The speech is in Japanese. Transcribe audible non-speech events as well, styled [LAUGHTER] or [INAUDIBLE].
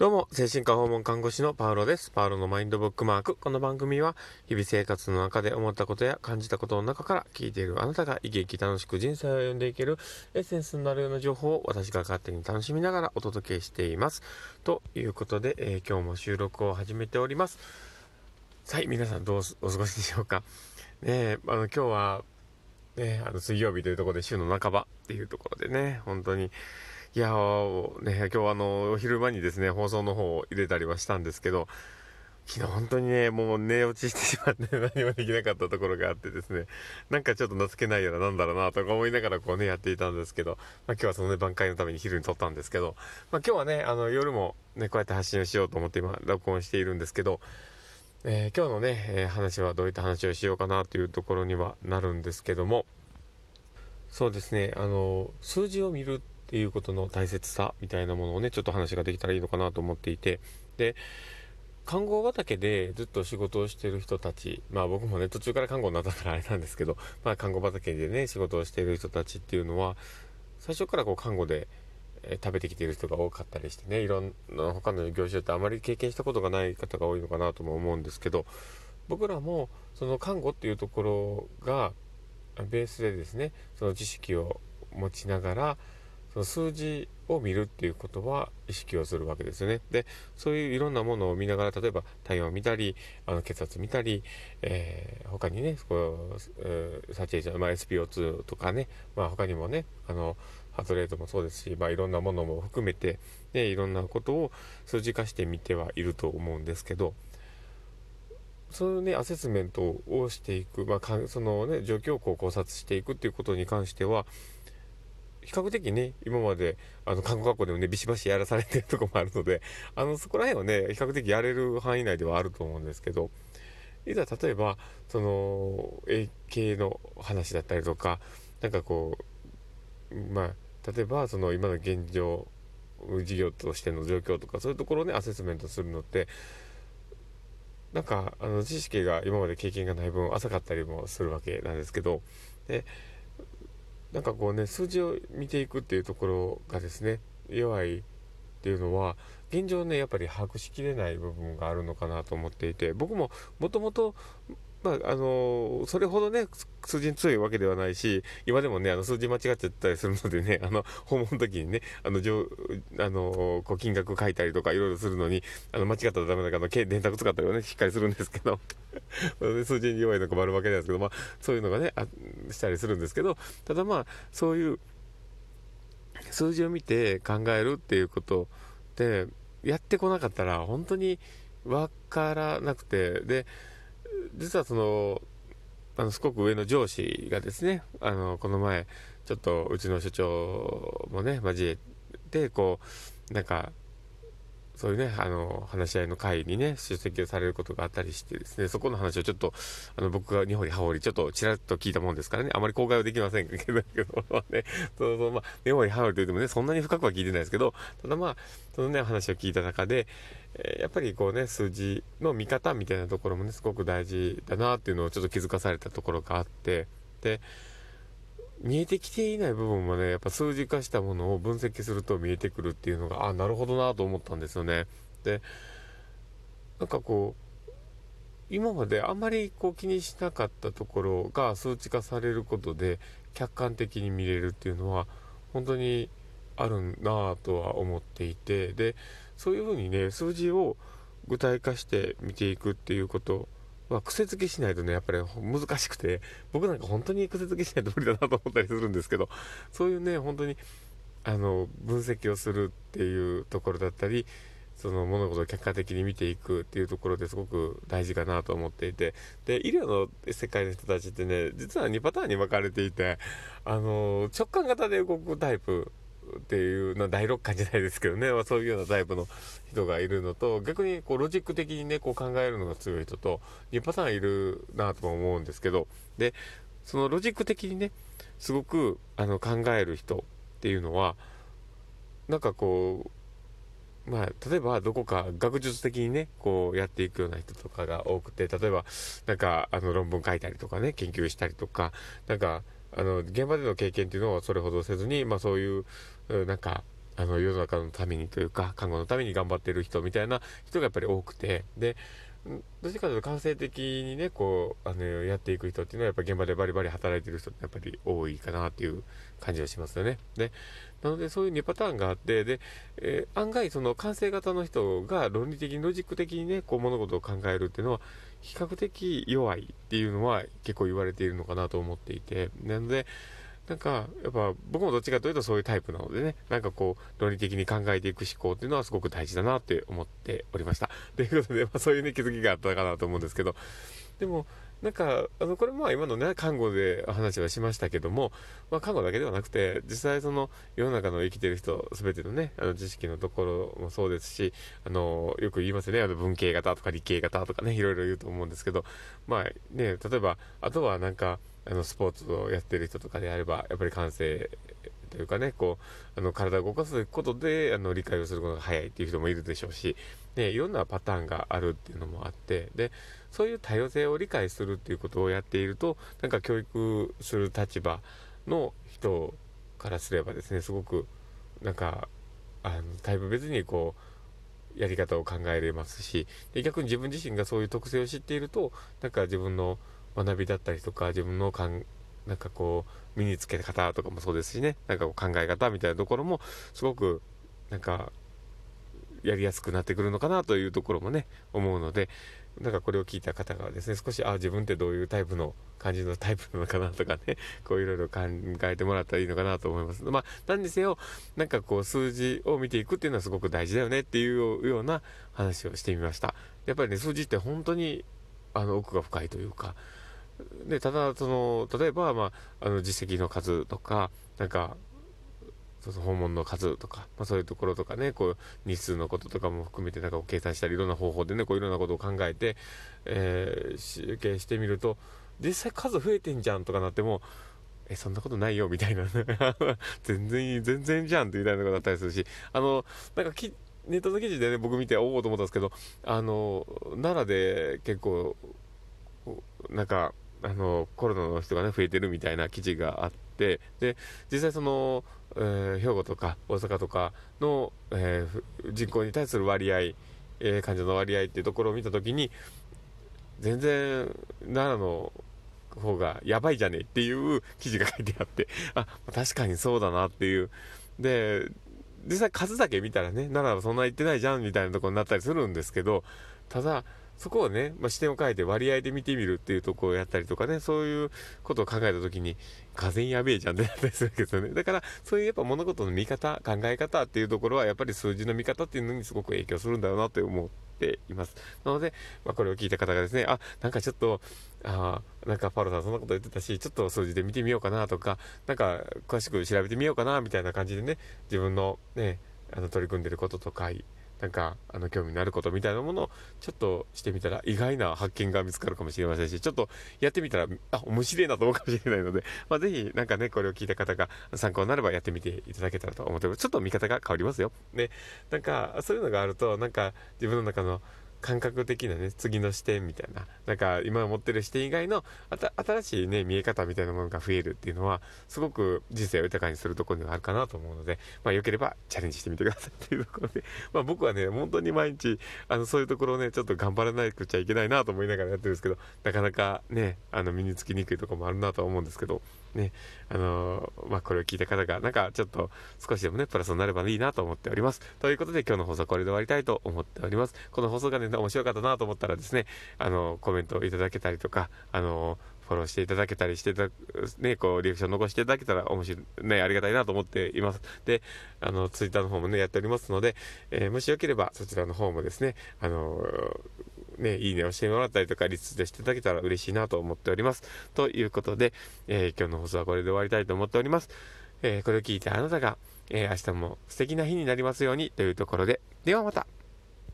どうも、精神科訪問看護師のパウロです。パウロのマインドブックマーク。この番組は、日々生活の中で思ったことや感じたことの中から聞いているあなたが生き生き楽しく人生を歩んでいけるエッセンスになるような情報を私が勝手に楽しみながらお届けしています。ということで、えー、今日も収録を始めております。はい、皆さんどうお過ごしでしょうか？ねあの、今日は、ね、あの、水曜日というところで週の半ばっていうところでね、本当に、いやー、ね、今日あの、お昼間にですね、放送の方を入れたりはしたんですけど、昨日本当にね、もう寝落ちしてしまって [LAUGHS] 何もできなかったところがあってですね、なんかちょっと情けないような、なんだろうなとか思いながらこうね、やっていたんですけど、まあ今日はそのね、挽回のために昼に撮ったんですけど、まあ今日はね、あの、夜もね、こうやって発信をしようと思って今、録音しているんですけど、えー、今日のね、え、話はどういった話をしようかなというところにはなるんですけども、そうですね、あの、数字を見るっていうことの大切さみたいなものをね、ちょっと話ができたらいいのかなと思っていて、で、看護畑でずっと仕事をしてる人たち、まあ僕もね、途中から看護になったからあれなんですけど、まあ看護畑でね、仕事をしている人たちっていうのは、最初からこう看護で、え食べてきている人が多かったりしてね、いろんな他の業種ってあまり経験したことがない方が多いのかなとも思うんですけど、僕らもその看護っていうところがベースでですね、その知識を持ちながら、その数字を見るっていうことは意識をするわけですよね。で、そういういろんなものを見ながら、例えば体温を見たり、あの血圧見たり、えー、他にね、こう、えー、サチエーション、まあ、SPO2 とかね、まあ他にもね、あの、ハートレートもそうですし、まあいろんなものも含めて、ね、いろんなことを数字化してみてはいると思うんですけど、そういうね、アセスメントをしていく、まあ、そのね、状況をこう考察していくっていうことに関しては、比較的ね、今まで、あの、看護学校でもね、ビシバシやらされてるとこもあるので、あの、そこら辺はね、比較的やれる範囲内ではあると思うんですけど、いざ例えば、その、A 系の話だったりとか、なんかこう、まあ、例えば、その、今の現状、事業としての状況とか、そういうところをね、アセスメントするのって、なんか、あの、知識が今まで経験がない分浅かったりもするわけなんですけど、で、なんかこうね、数字を見ていくっていうところがですね、弱いっていうのは、現状ね、やっぱり把握しきれない部分があるのかなと思っていて、僕ももともとまあ、あのそれほどね、数字に強いわけではないし、今でもね、あの、数字間違っちゃったりするのでね、あの、訪問の時にね、あの、あのこう、金額書いたりとかいろいろするのに、あの、間違ったらダメだから、電卓使ったりはね、しっかりするんですけど、[LAUGHS] 数字に弱いのが困るわけなんですけど、まあ、そういうのがね、あしたりするんですけど、ただまあ、そういう、数字を見て考えるっていうことで、やってこなかったら、本当にわからなくて、で、実はその、あの、すごく上の上司がですね、あの、この前、ちょっとうちの所長もね、交えて、こう、なんか、そういうね、あの、話し合いの会にね、出席をされることがあったりしてですね、そこの話をちょっと、あの、僕が日本に羽織、ちょっとちらっと聞いたもんですからね、あまり公開はできませんけど、ね、[LAUGHS] そうそう、まあ、根掘り羽織と言ってもね、そんなに深くは聞いてないですけど、ただまあ、そのね、話を聞いた中で、えー、やっぱりこうね、数字の見方みたいなところもね、すごく大事だなっていうのをちょっと気づかされたところがあって、で、見えてきていない部分もね、やっぱ数字化したものを分析すると見えてくるっていうのが、あ、なるほどなと思ったんですよね。で、なんかこう、今まであんまりこう気にしなかったところが数値化されることで客観的に見れるっていうのは本当にあるなぁとは思っていてでそういうふうにね数字を具体化して見ていくっていうことまあ、癖付けしないとね、やっぱり難しくて、僕なんか本当に癖付けしないと無理だなと思ったりするんですけど、そういうね、本当に、あの、分析をするっていうところだったり、その物事を客観的に見ていくっていうところですごく大事かなと思っていて、で、医療の世界の人たちってね、実は2パターンに分かれていて、あの、直感型で動くタイプっていうの第六感じゃないですけどね、[LAUGHS] まあ、そういうようなタイプの人がいるのと、逆にこうロジック的にね、こう考えるのが強い人と、2パターンいるなとも思うんですけど、で、そのロジック的にね、すごくあの考える人っていうのは、なんかこう、まあ、例えばどこか学術的にね、こうやっていくような人とかが多くて、例えば、なんかあの論文書いたりとかね、研究したりとか、なんか、あの、現場での経験っていうのはそれほどせずに、まあそういう、なんか、あの世の中のためにというか看護のために頑張ってる人みたいな人がやっぱり多くてでどっちかというと感性的にねこうあのやっていく人っていうのはやっぱ現場でバリバリ働いてる人ってやっぱり多いかなっていう感じがしますよね。でなのでそういう2パターンがあってで、えー、案外その感性型の人が論理的にロジック的にねこう物事を考えるっていうのは比較的弱いっていうのは結構言われているのかなと思っていてなのでなんか、やっぱ僕もどっちかというとそういうタイプなのでね、なんかこう、論理的に考えていく思考っていうのはすごく大事だなって思っておりました。ということで、まあそういうね、気づきがあったかなと思うんですけど、でも、なんか、あの、これまあ今のね、看護で話はしましたけども、まあ看護だけではなくて、実際その世の中の生きてる人、すべてのね、あの知識のところもそうですし、あの、よく言いますよね、あの文系型とか理系型とかね、いろいろ言うと思うんですけど、まあね、例えば、あとはなんか、あのスポーツをやってる人とかであればやっぱり感性というかねこうあの体を動かすことであの理解をすることが早いっていう人もいるでしょうし、ね、いろんなパターンがあるっていうのもあってでそういう多様性を理解するっていうことをやっているとなんか教育する立場の人からすればですねすごくなんかあのタイプ別にこうやり方を考えれますしで逆に自分自身がそういう特性を知っているとなんか自分の学びだったりとか自分のかんなんかこう身につけ方とかもそうですしね。なんかこう考え方みたいなところもすごくなんかやりやすくなってくるのかなというところもね思うのでなんかこれを聞いた方がですね少しあ自分ってどういうタイプの感じのタイプなのかなとかね [LAUGHS] こういろいろ考えてもらったらいいのかなと思います。まあ何にせよなんかこう数字を見ていくっていうのはすごく大事だよねっていうような話をしてみました。やっぱりね数字って本当にあの奥が深いというかでただその例えば、まあ、あの実績の数とかなんかそうそう訪問の数とか、まあ、そういうところとかねこう日数のこととかも含めてなんか計算したりいろんな方法でねこういろんなことを考えて、えー、集計してみると実際数増えてんじゃんとかなってもえそんなことないよみたいな。[LAUGHS] 全然いい全然じゃんってみたいなことだったりするしあのなんかきネットの記事でね僕見ておおと思ったんですけどあの奈良で結構なんかあのコロナの人がね増えてるみたいな記事があってで実際その、えー、兵庫とか大阪とかの、えー、人口に対する割合、えー、患者の割合っていうところを見た時に全然奈良の方がやばいじゃねえっていう記事が書いてあって [LAUGHS] あ確かにそうだなっていう。で実際数だけ見たらね奈良はそんな言ってないじゃんみたいなとこになったりするんですけどただそこをね、まあ、視点を変えて割合で見てみるっていうとこをやったりとかね、そういうことを考えたときに、がぜやべえじゃんってなったりするけですよね。だから、そういうやっぱ物事の見方、考え方っていうところは、やっぱり数字の見方っていうのにすごく影響するんだろうなと思っています。なので、まあ、これを聞いた方がですね、あ、なんかちょっと、あなんかパロさんそんなこと言ってたし、ちょっと数字で見てみようかなとか、なんか詳しく調べてみようかなみたいな感じでね、自分のね、あの取り組んでることとか、なんか、あの、興味のあることみたいなものを、ちょっとしてみたら、意外な発見が見つかるかもしれませんし、ちょっとやってみたら、あ、面白いなと思うかもしれないので、[LAUGHS] まあ、ぜひ、なんかね、これを聞いた方が参考になればやってみていただけたらと思ってます。ちょっと見方が変わりますよ。ね。なんか、そういうのがあると、なんか、自分の中の、感覚的なね、次の視点みたいな、なんか今持ってる視点以外の新しいね、見え方みたいなものが増えるっていうのは、すごく人生を豊かにするところにはあるかなと思うので、まあ良ければチャレンジしてみてください。[LAUGHS] っていうところで、まあ僕はね、本当に毎日、あの、そういうところをね、ちょっと頑張らなくちゃいけないなと思いながらやってるんですけど、なかなかね、あの、身につきにくいところもあるなとは思うんですけど、ね、あのー、まあ、これを聞いた方が、なんかちょっと少しでもね、プラスになればいいなと思っております。ということで今日の放送はこれで終わりたいと思っております。この放送がね、面白かったなと思ったらですね、あの、コメントをいただけたりとか、あのフォローしていただけたりしてた、ね、こう、リアクション残していただけたら面白い、ね、ありがたいなと思っています。で、あの、ツイッターの方もね、やっておりますので、え、もしよければそちらの方もですね、あのね、いいねをしてもらったりとか、リツイートしていただけたら嬉しいなと思っております。ということで、えー、今日の放送はこれで終わりたいと思っております。えー、これを聞いてあなたが、えー、明日も素敵な日になりますようにというところで、ではまた